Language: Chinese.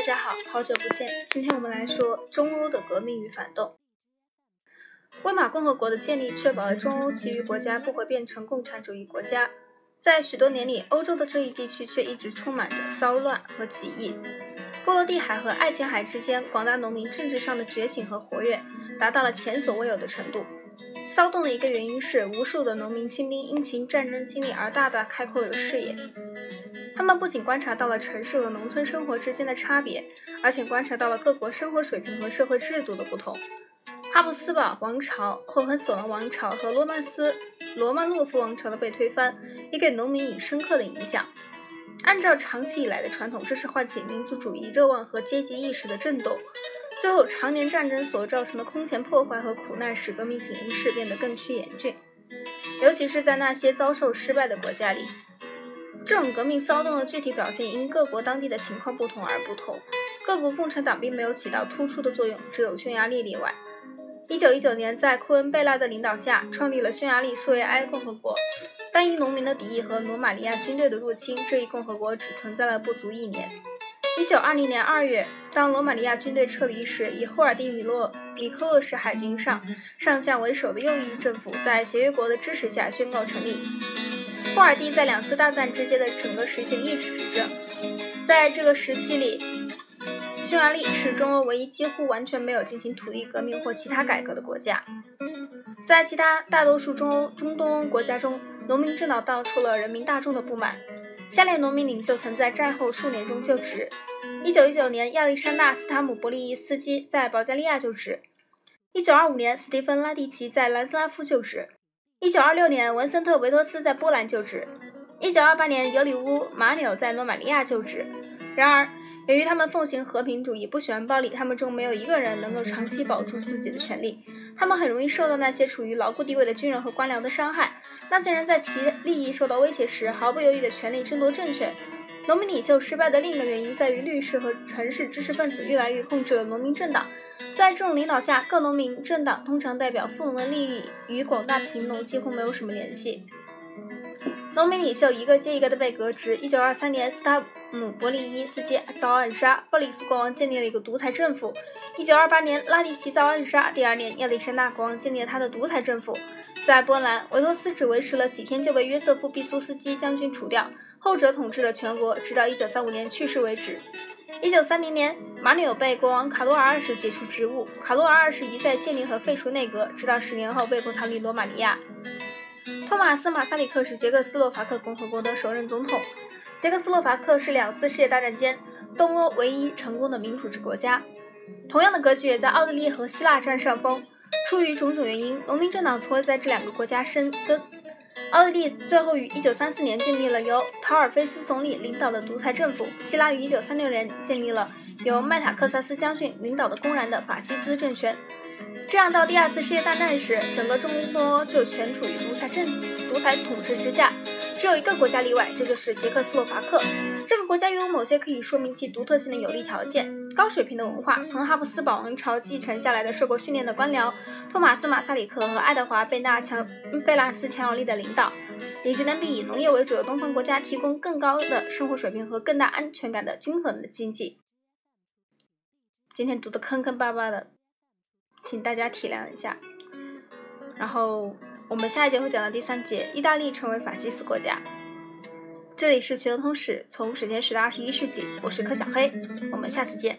大家好，好久不见。今天我们来说中欧的革命与反动。威玛共和国的建立确保了中欧其余国家不会变成共产主义国家。在许多年里，欧洲的这一地区却一直充满着骚乱和起义。波罗的海和爱琴海之间，广大农民政治上的觉醒和活跃达到了前所未有的程度。骚动的一个原因是，无数的农民新兵因其战争经历而大大开阔了视野。他们不仅观察到了城市和农村生活之间的差别，而且观察到了各国生活水平和社会制度的不同。哈布斯堡王朝、霍亨索伦王朝和罗曼斯罗曼诺夫王朝的被推翻，也给农民以深刻的影响。按照长期以来的传统，这是唤起民族主义热望和阶级意识的震动。最后，常年战争所造成的空前破坏和苦难，使革命形势变得更趋严峻，尤其是在那些遭受失败的国家里。这种革命骚动的具体表现因各国当地的情况不同而不同。各国共产党并没有起到突出的作用，只有匈牙利例外。一九一九年，在库恩贝拉的领导下，创立了匈牙利苏维埃共和国。但因农民的敌意和罗马尼亚军队的入侵，这一共和国只存在了不足一年。一九二零年二月，当罗马尼亚军队撤离时，以霍尔蒂米洛米克洛什海军上上将为首的右翼政府，在协约国的支持下宣告成立。霍尔蒂在两次大战之间的整个时期一直执政。在这个时期里。匈牙利是中欧唯一几乎完全没有进行土地革命或其他改革的国家。在其他大多数中欧、中东欧国家中，农民政党道出了人民大众的不满。下列农民领袖曾在战后数年中就职：1919年，亚历山大·斯塔姆伯利伊斯基在保加利亚就职；1925年，斯蒂芬·拉蒂奇在南斯拉夫就职一九二六年，文森特·维托斯在波兰就职一九二八年，尤里乌·马纽在罗马尼亚就职。然而，由于他们奉行和平主义，不喜欢暴力，他们中没有一个人能够长期保住自己的权利。他们很容易受到那些处于牢固地位的军人和官僚的伤害。那些人在其利益受到威胁时，毫不犹豫地全力争夺政权。农民领袖失败的另一个原因在于，律师和城市知识分子越来越控制了农民政党。在这种领导下，各农民政党通常代表富农的利益，与广大贫农几乎没有什么联系。农民领袖一个接一个的被革职。一九二三年，斯塔姆伯利伊斯基遭暗杀，鲍里斯国王建立了一个独裁政府。一九二八年，拉蒂奇遭暗杀，第二年，亚历山大国王建立了他的独裁政府。在波兰，维托斯只维持了几天就被约瑟夫·毕苏斯基将军除掉，后者统治了全国，直到一九三五年去世为止。一九三零年，马纽被国王卡罗尔二世解除职务，卡罗尔二世一再建立和废除内阁，直到十年后被迫逃离罗马尼亚。托马斯·马萨里克是捷克斯洛伐克共和国的首任总统。捷克斯洛伐克是两次世界大战间东欧唯一成功的民主制国家。同样的格局也在奥地利和希腊占上风。出于种种原因，农民政党从未在这两个国家生根。奥地利最后于1934年建立了由陶尔菲斯总理领导的独裁政府，希腊于1936年建立了由麦塔克萨斯将军领导的公然的法西斯政权。这样，到第二次世界大战时，整个中东就全处于独裁政、独裁统治之下。只有一个国家例外，这就是捷克斯洛伐克。这个国家拥有某些可以说明其独特性的有利条件：高水平的文化，从哈布斯堡王朝继承下来的受过训练的官僚，托马斯·马萨里克和爱德华·贝纳强贝拉斯强有力的领导，以及能比以农业为主的东方国家提供更高的生活水平和更大安全感的均衡的经济。今天读的坑坑巴巴的。请大家体谅一下。然后我们下一节会讲到第三节，意大利成为法西斯国家。这里是全球通史，从史前史到二十一世纪，我是柯小黑，我们下次见。